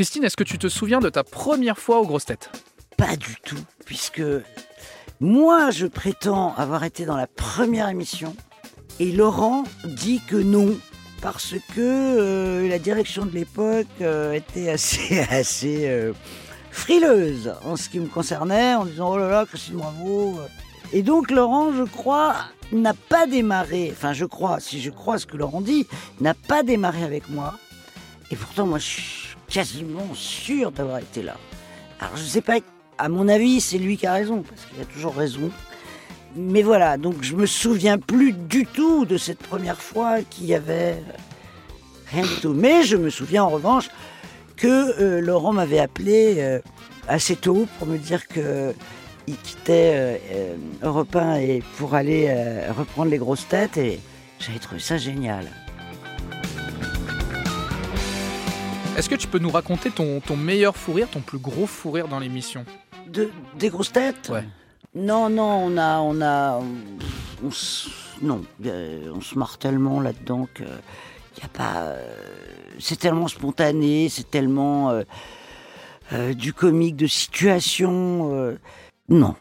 Christine, est-ce que tu te souviens de ta première fois aux grosses têtes? Pas du tout, puisque moi, je prétends avoir été dans la première émission et Laurent dit que non, parce que euh, la direction de l'époque euh, était assez, euh, frileuse en ce qui me concernait, en disant oh là là, Christine Bravo. Et donc Laurent, je crois, n'a pas démarré, enfin je crois, si je crois ce que Laurent dit, n'a pas démarré avec moi. Et pourtant, moi, je suis quasiment sûr d'avoir été là. Alors je sais pas, à mon avis, c'est lui qui a raison, parce qu'il a toujours raison. Mais voilà, donc je me souviens plus du tout de cette première fois qu'il y avait rien du tout. Mais je me souviens en revanche que euh, Laurent m'avait appelé euh, assez tôt pour me dire que il quittait euh, Europe 1 et pour aller euh, reprendre les grosses têtes et j'avais trouvé ça génial. Est-ce que tu peux nous raconter ton, ton meilleur fou rire, ton plus gros fou rire dans l'émission? De, des grosses têtes? Ouais. Non, non, on a, on a, on, on se- non, on se marre tellement là-dedans que y a pas, euh, c'est tellement spontané, c'est tellement euh, euh, du comique de situation, non.